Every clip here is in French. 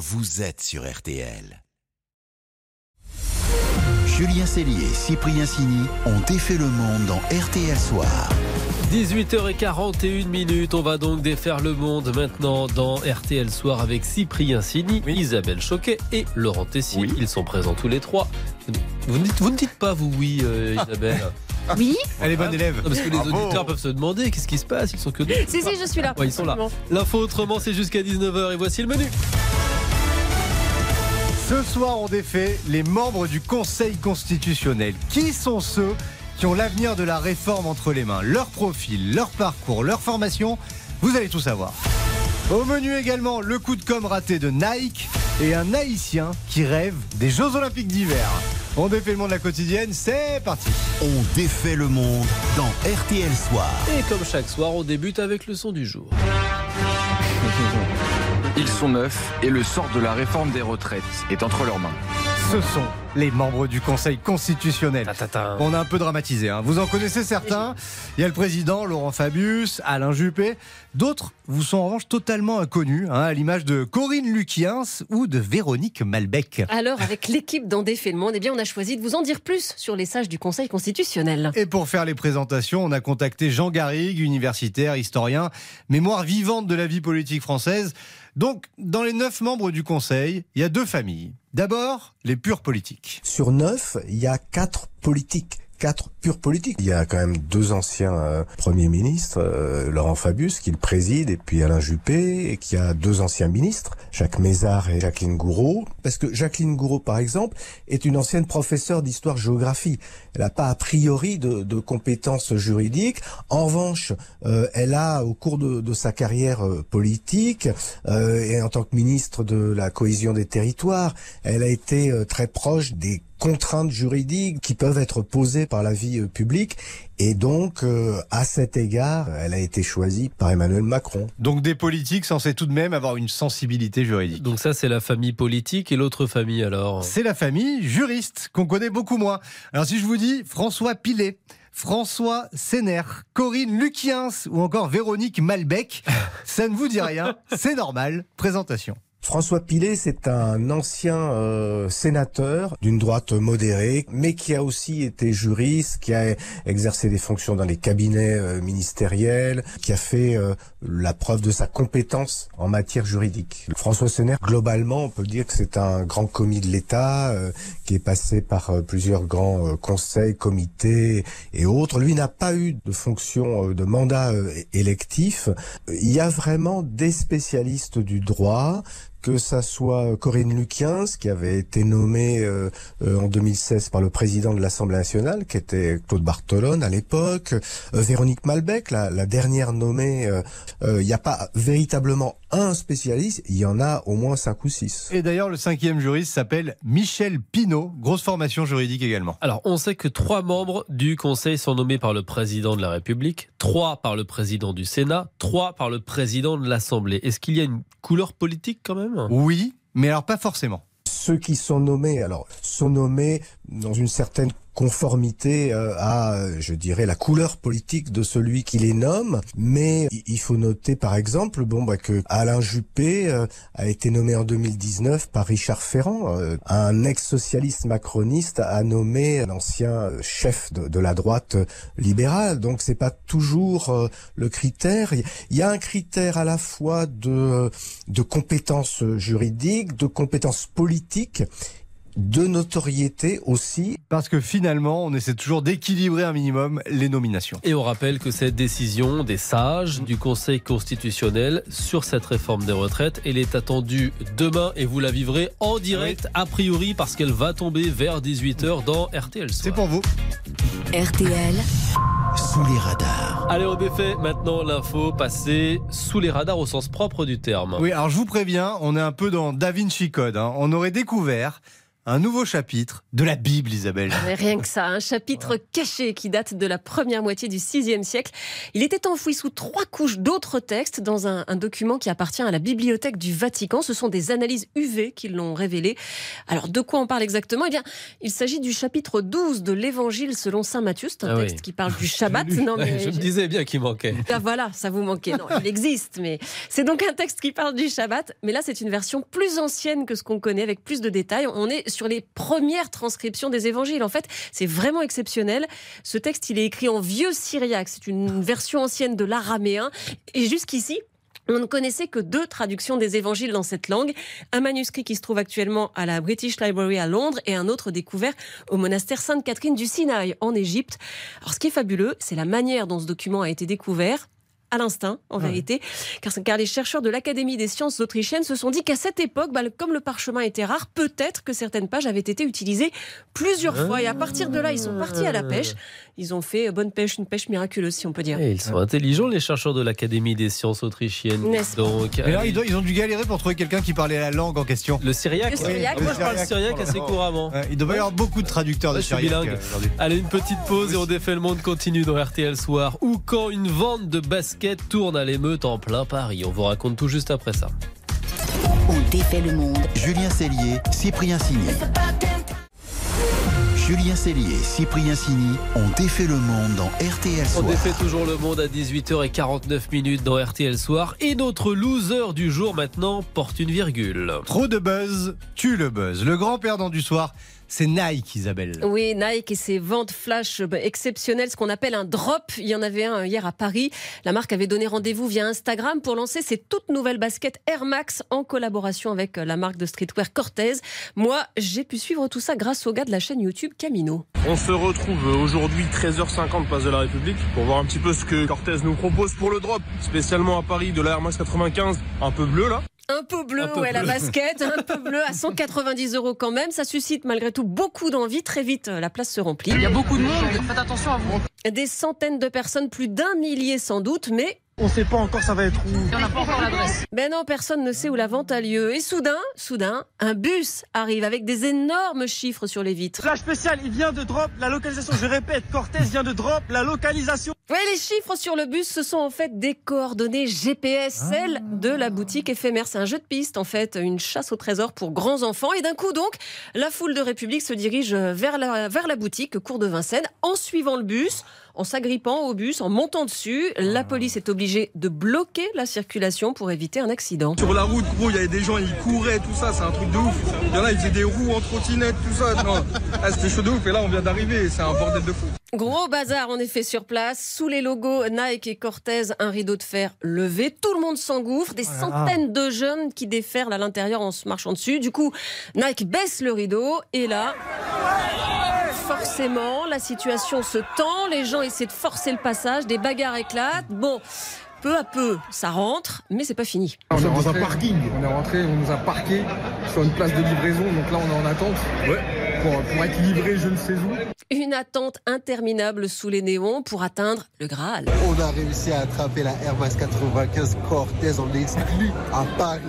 vous êtes sur RTL. Julien Cellier et Cyprien Sini ont défait le monde dans RTL Soir. 18h41 minutes, on va donc défaire le monde maintenant dans RTL Soir avec Cyprien Sini, Isabelle Choquet et Laurent Tessier. Ils sont présents tous les trois. Vous ne dites, vous ne dites pas vous oui, euh, Isabelle Oui Elle est bonne élève. Non, parce que les Bravo. auditeurs peuvent se demander qu'est-ce qui se passe, ils sont que deux. Si, si, je suis là. Ouais, ils sont là. L'info autrement, c'est jusqu'à 19h et voici le menu. Ce soir, on défait les membres du Conseil constitutionnel. Qui sont ceux qui ont l'avenir de la réforme entre les mains? Leur profil, leur parcours, leur formation, vous allez tout savoir. Au menu également, le coup de com' raté de Nike et un Haïtien qui rêve des Jeux Olympiques d'hiver. On défait le monde de la quotidienne, c'est parti. On défait le monde dans RTL Soir. Et comme chaque soir, on débute avec le son du jour. Sont neufs et le sort de la réforme des retraites est entre leurs mains. Ce sont les membres du Conseil constitutionnel. On a un peu dramatisé. hein. Vous en connaissez certains. Il y a le président Laurent Fabius, Alain Juppé. D'autres vous sont en revanche totalement inconnus, hein, à l'image de Corinne Luquiens ou de Véronique Malbec. Alors, avec l'équipe d'En défait le monde, eh bien, on a choisi de vous en dire plus sur les sages du Conseil constitutionnel. Et pour faire les présentations, on a contacté Jean Garrigue, universitaire, historien, mémoire vivante de la vie politique française. Donc, dans les neuf membres du Conseil, il y a deux familles. D'abord, les purs politiques. Sur neuf, il y a quatre politiques. Quatre purs politiques. Il y a quand même deux anciens euh, premiers ministres, euh, Laurent Fabius qui le préside, et puis Alain Juppé, et qui a deux anciens ministres, Jacques Mézard et Jacqueline Gouraud. Parce que Jacqueline Gouraud, par exemple, est une ancienne professeure d'histoire-géographie. Elle n'a pas a priori de, de compétences juridiques. En revanche, euh, elle a, au cours de, de sa carrière euh, politique, et en tant que ministre de la cohésion des territoires, elle a été très proche des contraintes juridiques qui peuvent être posées par la vie euh, publique. Et donc, euh, à cet égard, elle a été choisie par Emmanuel Macron. Donc des politiques censés tout de même avoir une sensibilité juridique. Donc ça, c'est la famille politique et l'autre famille alors C'est la famille juriste qu'on connaît beaucoup moins. Alors si je vous dis François Pilet, François Séner, Corinne Luquiens ou encore Véronique Malbec, ça ne vous dit rien, c'est normal. Présentation. François Pilet, c'est un ancien euh, sénateur d'une droite modérée, mais qui a aussi été juriste, qui a exercé des fonctions dans les cabinets euh, ministériels, qui a fait euh, la preuve de sa compétence en matière juridique. François Séner, globalement, on peut dire que c'est un grand commis de l'État, euh, qui est passé par euh, plusieurs grands conseils, comités et autres. Lui n'a pas eu de fonction, de mandat électif. Il y a vraiment des spécialistes du droit, que ça soit Corinne Luquiens, qui avait été nommée euh, euh, en 2016 par le président de l'Assemblée nationale, qui était Claude Bartolone à l'époque, euh, Véronique Malbec, la, la dernière nommée. euh, euh, Il n'y a pas véritablement un spécialiste, il y en a au moins cinq ou six. Et d'ailleurs, le cinquième juriste s'appelle Michel Pinault, grosse formation juridique également. Alors, on sait que trois membres du Conseil sont nommés par le président de la République, trois par le président du Sénat, trois par le président de l'Assemblée. Est-ce qu'il y a une couleur politique quand même? Oui, mais alors pas forcément. Ceux qui sont nommés, alors, sont nommés dans une certaine conformité euh, à, euh, je dirais, la couleur politique de celui qui les nomme. Mais il faut noter, par exemple, bon, bah, que Alain Juppé euh, a été nommé en 2019 par Richard Ferrand, un ex-socialiste macroniste a nommé l'ancien chef de, de la droite libérale. Donc c'est pas toujours le critère. Il y a un critère à la fois de de compétences juridiques, de compétences politiques, de notoriété aussi. Parce que finalement, on essaie toujours d'équilibrer un minimum les nominations. Et on rappelle que cette décision des sages du Conseil constitutionnel sur cette réforme des retraites, elle est attendue demain et vous la vivrez en direct a priori parce qu'elle va tomber vers 18h dans RTL. C'est pour vous. RTL, sous les radars. Allez, on défait maintenant l'info passée sous les radars au sens propre du terme. Oui, alors je vous préviens, on est un peu dans Da Vinci Code. hein. On aurait découvert un nouveau chapitre de la Bible, Isabelle. Mais rien que ça, un chapitre caché qui date de la première moitié du VIe siècle. Il était enfoui sous trois couches d'autres textes dans un, un, document qui appartient à la bibliothèque du Vatican. Ce sont des analyses UV qui l'ont révélé. Alors, de quoi on parle exactement? Eh bien, il s'agit du chapitre 12 de l'Évangile selon saint Matthieu. C'est un Ah texte oui. qui parle du Shabbat. Non, mais Je me disais bien qu'il manquait. ah, voilà, ça vous manquait. Non, il existe, mais c'est donc un texte qui parle du Shabbat. Mais là, c'est une version plus ancienne que ce qu'on connaît, avec plus de détails. On est sur les premières transcriptions des évangiles. En fait, c'est vraiment exceptionnel. Ce texte, il est écrit en vieux syriaque. C'est une version ancienne de l'araméen. Et jusqu'ici, on ne connaissait que deux traductions des évangiles dans cette langue. Un manuscrit qui se trouve actuellement à la British Library à Londres et un autre découvert au monastère Sainte-Catherine du Sinaï en Égypte. Alors ce qui est fabuleux, c'est la manière dont ce document a été découvert à l'instinct, en vérité, car, car les chercheurs de l'Académie des sciences autrichiennes se sont dit qu'à cette époque, bah, comme le parchemin était rare, peut-être que certaines pages avaient été utilisées plusieurs fois. Et à partir de là, ils sont partis à la pêche. Ils ont fait euh, bonne pêche, une pêche miraculeuse, si on peut dire. Et ils sont intelligents, les chercheurs de l'Académie des sciences autrichiennes. Donc, Et là, allez, ils, doivent- ils ont dû galérer pour trouver quelqu'un qui parlait la langue en question. le syriaque, Le syriaque. Moi, je parle Le syriaque assez couramment. Ouais, il devait y avoir beaucoup de traducteurs Ouais, de je suis syriaque bilingue. euh. Allez, une petite pause et on défait le monde continue dans RTL Soir. Ou quand une vente de tourne à l'émeute en plein Paris. On vous raconte tout juste après ça. On défait le monde. Julien Cellier, Cyprien Signy. Julien Cellier et Cyprien Signy ont défait le monde dans RTL On Soir. défait toujours le monde à 18h49 minutes dans RTL Soir. Et notre loser du jour maintenant porte une virgule. Trop de buzz, tue le buzz. Le grand perdant du soir, c'est Nike, Isabelle. Oui, Nike et ses ventes flash exceptionnelles, ce qu'on appelle un drop. Il y en avait un hier à Paris. La marque avait donné rendez-vous via Instagram pour lancer ses toutes nouvelles baskets Air Max en collaboration avec la marque de streetwear Cortez. Moi, j'ai pu suivre tout ça grâce au gars de la chaîne YouTube Camino. On se retrouve aujourd'hui 13h50 place de la République pour voir un petit peu ce que Cortez nous propose pour le drop, spécialement à Paris de la Air Max 95, un peu bleu là. Un peu bleu, Un peu ouais, la basket, un peu bleu à 190 euros quand même. Ça suscite malgré tout beaucoup d'envie. Très vite, euh, la place se remplit. Il y a beaucoup de monde, faites attention à vous. Des centaines de personnes, plus d'un millier sans doute, mais On sait pas encore ça va être où. Il n'y en a pas encore l'adresse. Ben non, personne ne sait où la vente a lieu. Et soudain, soudain, un bus arrive avec des énormes chiffres sur les vitres. Flash spécial, il vient de drop la localisation. Je répète, Cortez vient de drop la localisation. Ouais, les chiffres sur le bus, ce sont en fait des coordonnées GPS, celles de la boutique éphémère. C'est un jeu de piste, en fait, une chasse au trésor pour grands enfants. Et d'un coup, donc, la foule de République se dirige vers la, vers la boutique, cours de Vincennes, en suivant le bus, en s'agrippant au bus, en montant dessus. La police est obligée de bloquer la circulation pour éviter un accident. Sur la route, gros, il y avait des gens, ils couraient, tout ça, c'est un truc de ouf. Il y en a, ils faisaient des roues en trottinette, tout ça. Non, ah, c'était chaud de ouf. Et là, on vient d'arriver, c'est un bordel de fou. Gros bazar en effet sur place. Sous les logos Nike et Cortez, un rideau de fer levé. Tout le monde s'engouffre. Des centaines de jeunes qui déferlent à l'intérieur en se marchant dessus. Du coup, Nike baisse le rideau et là. Forcément, la situation se tend, les gens essaient de forcer le passage, des bagarres éclatent. Bon, peu à peu, ça rentre, mais c'est pas fini. On est dans un parking. On est rentré, on nous a parqué sur une place de livraison, donc là on est en attente. Pour, pour être livré je ne sais où. Une attente interminable sous les néons pour atteindre le Graal. On a réussi à attraper la Airbus 95 Cortez en exclu à Paris.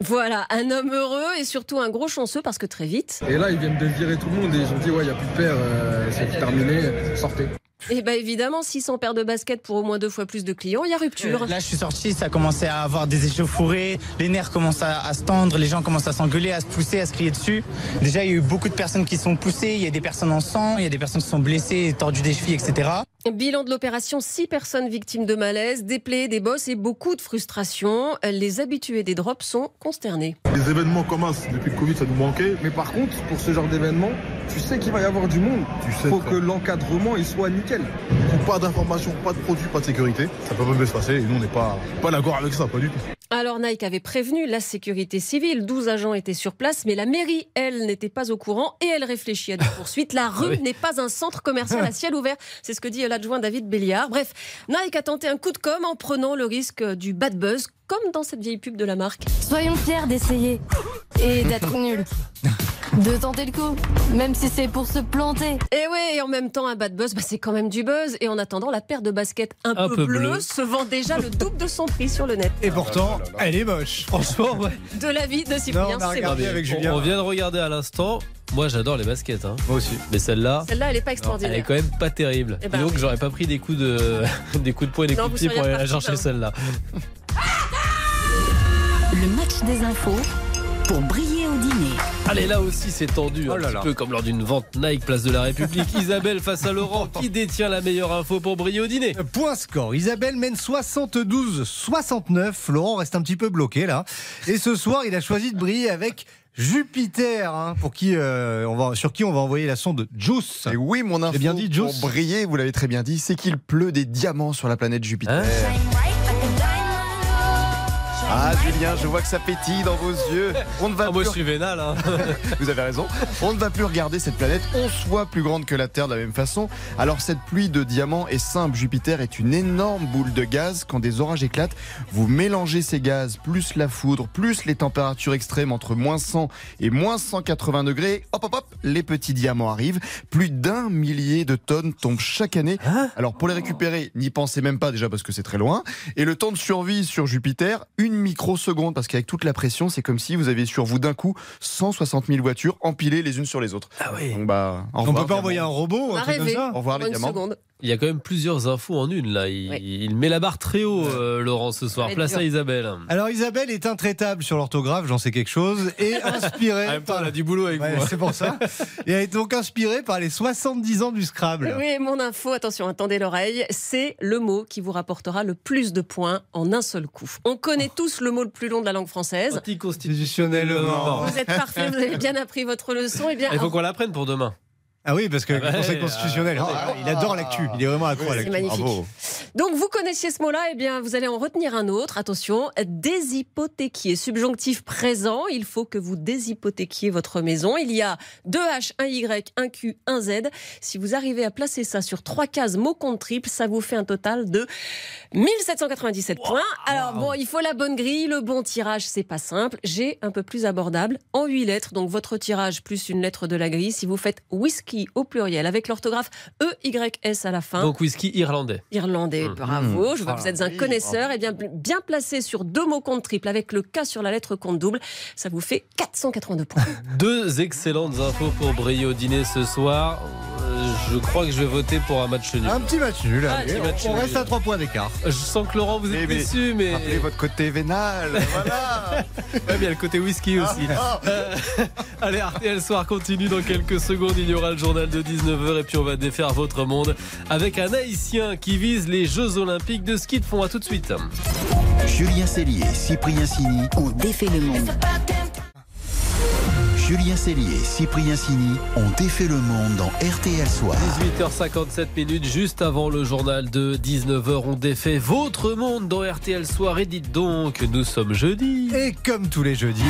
Voilà, un homme heureux et surtout un gros chanceux parce que très vite, Et là ils viennent de virer tout le monde et ils ont dit ouais il n'y a plus de paire, euh, c'est terminé, sortez. Et bien évidemment, 600 paires de baskets pour au moins deux fois plus de clients, il y a rupture. Là, je suis sorti, ça a commencé à avoir des échauffourées, les nerfs commencent à, à se tendre, les gens commencent à s'engueuler, à se pousser, à se crier dessus. Déjà, il y a eu beaucoup de personnes qui sont poussées, il y a des personnes en sang, il y a des personnes qui sont blessées, tordues des chevilles, etc. Bilan de l'opération, 6 personnes victimes de malaise, des plaies, des bosses et beaucoup de frustration. Les habitués des drops sont consternés. Des événements comme ça, depuis le Covid ça nous manquait. Mais par contre, pour ce genre d'événement, tu sais qu'il va y avoir du monde. Tu sais. Faut que l'encadrement il soit nickel. Pas d'informations, pas de produits, pas de sécurité. Ça peut même se passer et nous on n'est pas, pas d'accord avec ça, pas du tout. Alors Nike avait prévenu la sécurité civile, 12 agents étaient sur place, mais la mairie, elle, n'était pas au courant et elle réfléchit à des poursuites. La rue oui. n'est pas un centre commercial à ciel ouvert, c'est ce que dit l'adjoint David Béliard. Bref, Nike a tenté un coup de com' en prenant le risque du bad buzz, comme dans cette vieille pub de la marque. Soyons fiers d'essayer et d'être nuls. De tenter le coup, même si c'est pour se planter. Et ouais, et en même temps, un bad buzz, bah, c'est quand même du buzz. Et en attendant, la paire de baskets un, Un peu, peu bleue se vend déjà le double de son prix sur le net. Et pourtant, elle est moche. Franchement, ouais. De l'avis de Non, Cyprien, c'est On- Julien. On vient de regarder à l'instant. Moi, j'adore les baskets. Hein. Moi aussi. Mais celle-là. Celle-là, elle est pas elle est extraordinaire. quand même pas terrible. Eh ben donc, oui. j'aurais pas pris des coups de, des coups de poing et des Non, coups de pied pour aller la chercher celle-là. Le match des infos pour briller au dîner. Allez, là aussi, c'est tendu. Oh un là petit là. peu comme lors d'une vente Nike Place de la République. Isabelle face à Laurent. Qui détient la meilleure info pour briller au dîner Point score. Isabelle mène 72-69. Laurent reste un petit peu bloqué là. Et ce soir, il a choisi de briller avec Jupiter, hein, pour qui, euh, on va, sur qui on va envoyer la sonde JUICE. Et oui, mon info bien dit, pour Juice briller, vous l'avez très bien dit, c'est qu'il pleut des diamants sur la planète Jupiter. Hein ah Julien, je vois que ça pétille dans vos yeux. On ne va Ah, Moi, plus... je suis vénal. hein. Vous avez raison. On ne va plus regarder cette planète 11 fois plus grande que la Terre de la même façon. Alors cette pluie de diamants est simple. Jupiter est une énorme boule de gaz. Quand des orages éclatent, vous mélangez ces gaz, plus la foudre, plus les températures extrêmes entre moins 100 et moins 180 degrés. Hop hop hop, les petits diamants arrivent. Plus d'un millier de tonnes tombent chaque année. Alors pour les récupérer, n'y pensez même pas déjà parce que c'est très loin. Et le temps de survie sur Jupiter, une microseconde parce qu'avec toute la pression, c'est comme si vous aviez sur vous d'un coup 160 000 voitures empilées les unes sur les autres. Ah oui. Donc bah, au On revoir, peut pas envoyer un robot un truc comme ça Au revoir, les Une diamants. seconde. Il y a quand même plusieurs infos en une là. Il, Oui. il met la barre très haut, euh, Laurent, ce soir. Place à. Isabelle. Alors Isabelle est intraitable sur l'orthographe, j'en sais quelque chose, et inspirée. En même temps, par- elle a du boulot avec Ouais, vous. hein. c'est pour ça. Et elle est donc inspirée par les 70 ans du Scrabble. Oui, mon info, attention, attendez l'oreille, c'est le mot qui vous rapportera le plus de points en un seul coup. On connaît tous le mot le plus long de la langue française. Anticonstitutionnellement. Vous êtes parfait, vous avez bien appris votre leçon. Eh bien, Il faut qu'on l'apprenne pour demain. Ah oui, parce que Ah bah, le Conseil constitutionnel, ah, il adore l'actu. Il est vraiment accro à C'est l'actu. magnifique. Bravo. Donc vous connaissiez ce mot-là, eh bien vous allez en retenir un autre. Attention, déshypothéquier, subjonctif présent. Il faut que vous déshypothéquiez votre maison. Il y a deux H, un Y, un Q, un Z. Si vous arrivez à placer ça sur trois cases mot compte triple, ça vous fait un total de 1797 points. Alors bon, il faut la bonne grille, le bon tirage, c'est pas simple. J'ai un peu plus abordable en 8 lettres. Donc votre tirage plus une lettre de la grille. Si vous faites whisky au pluriel avec l'orthographe E Y S à la fin. Donc whisky irlandais. Irlandais, Mmh. bravo. Je vois que vous êtes un connaisseur. Et bien, bien placé sur deux mots compte triple avec le K sur la lettre compte double, ça vous fait 482 points. Deux excellentes infos pour briller au dîner ce soir. Je crois que je vais voter pour un match nul. Un petit match nul. Ah, allez. petit match on nul. reste à 3 points d'écart. Je sens que Laurent, vous êtes Eh, mais déçu, mais. Rappelez votre côté vénal. voilà. Ouais, mais il y a le côté whisky aussi. Euh, allez, RTL Soir continue dans quelques secondes. Il y aura le journal de 19h et puis on va défaire votre monde avec un Haïtien qui vise les Jeux Olympiques de ski de fond. À tout de suite. Julien Cellier, Cyprien Sini. On défait le monde. Julien Cellier, Cyprien Sini ont défait le monde dans RTL Soir. 18h57 minutes, juste avant le journal de 19h, on défait votre monde dans RTL Soir. Et dites donc, nous sommes jeudi. Et comme tous les jeudis,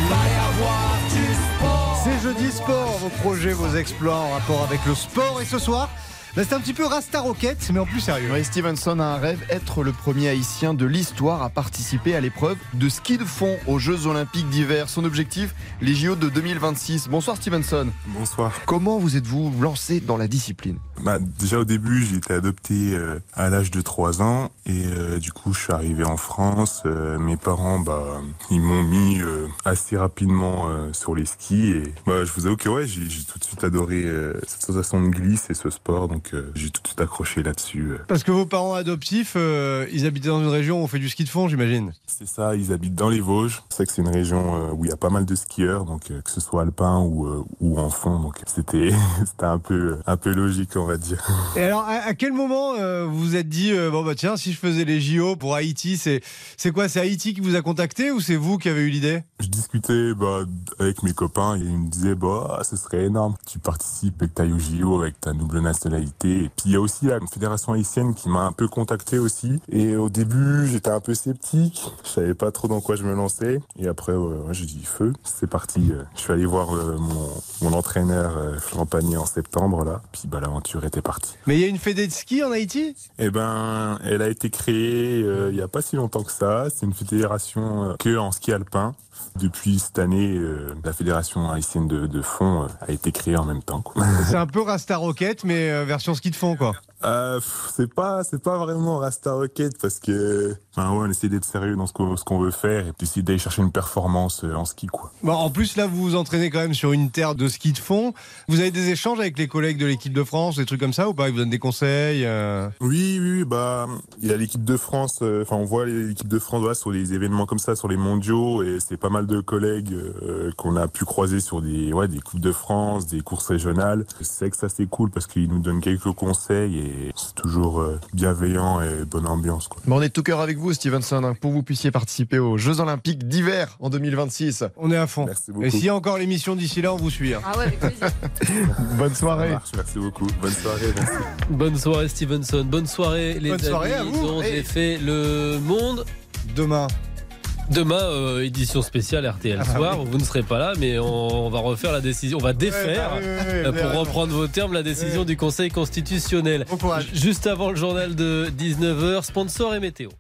c'est jeudi sport, vos projets, vos exploits en rapport avec le sport. Et ce soir, bah, c'est un petit peu Rasta Rocket, mais en plus sérieux. Ray Stevenson a un rêve, être le premier haïtien de l'histoire à participer à l'épreuve de ski de fond aux Jeux Olympiques d'hiver. Son objectif, les JO de 2026. Bonsoir Stevenson. Bonsoir. Comment vous êtes-vous lancé dans la discipline? Bah, déjà au début, j'ai été adopté euh, à l'âge de 3 ans et euh, du coup, je suis arrivé en France. Euh, mes parents, bah, ils m'ont mis euh, assez rapidement euh, sur les skis et bah, je vous avoue que ouais, j'ai tout de suite adoré euh, cette sensation de glisse et ce sport, donc euh, j'ai tout de suite accroché là-dessus. euh. Parce que vos parents adoptifs, euh, ils habitaient dans une région où on fait du ski de fond, j'imagine. C'est ça, ils habitent dans les Vosges. C'est que c'est une région où il y a pas mal de skieurs, donc que ce soit alpin ou, ou en fond, donc c'était c'était un peu un peu logique, on va dire. Et alors, à, à quel moment vous vous êtes dit, bon bah tiens, si je faisais les JO pour Haïti, c'est c'est quoi C'est Haïti qui vous a contacté ou c'est vous qui avez eu l'idée? Je discutais bah, avec mes copains et ils me disaient bah ce serait énorme que tu participes et que tu ailles au JO avec ta double nationalité. Et puis il y a aussi la fédération haïtienne qui m'a un peu contacté aussi. Et au début j'étais un peu sceptique, je savais pas trop dans quoi je me lançais. Et après ouais, j'ai dit feu, c'est parti. Je suis allé voir euh, mon, mon entraîneur euh, Champagné en septembre là. Puis bah l'aventure était partie. Mais il y a une fédé de ski en Haïti? Eh ben, elle a été créée euh, il y a pas si longtemps que ça. C'est une fédération euh, que en ski alpin. Depuis cette année, euh, la fédération haïtienne de, fond euh, a été créée en même temps. C'est un peu Rasta Rocket, mais euh, version ski de fond, quoi. Euh, C'est pas, c'est pas vraiment Rasta Rocket parce que, enfin ouais, on essaie d'être sérieux dans ce qu'on, veut faire et puis essayer d'aller chercher une performance euh, en ski, quoi. Bon, en plus, là, vous vous entraînez quand même sur une terre de ski de fond. Vous avez des échanges avec les collègues de l'équipe de France, des trucs comme ça ou pas? Ils vous donnent des conseils euh? Oui, oui, bah, il y a l'équipe de France, euh, enfin, on voit l'équipe de France voilà, sur des événements comme ça, sur les mondiaux, et c'est pas mal de collègues qu'on a pu croiser sur des, ouais, des Coupes de France, des courses régionales. C'est que ça, c'est cool parce qu'ils nous donnent quelques conseils et c'est toujours euh, bienveillant et bonne ambiance, quoi. Bon, on est tout cœur avec vous, Stevenson, pour que vous puissiez participer aux Jeux Olympiques d'hiver en 2026. On est à fond. Merci beaucoup. Et s'il y a encore l'émission d'ici là, on vous suit. hein. Ah ouais, avec plaisir. Bonne soirée. Ça marche, merci beaucoup. Bonne soirée, merci. Bonne soirée Stevenson, bonne soirée les Bonne amis. soirée à vous. On Et- défait le monde. Demain. Demain, euh, édition spéciale RTL Ah, Soir. oui. Vous ne serez pas là, mais on, on va refaire la décision. On va défaire, Ouais, bah, oui, oui, oui, euh, pour reprendre vos termes, la décision du Conseil constitutionnel. Bon courage. Juste avant le journal de 19h, sponsor et météo.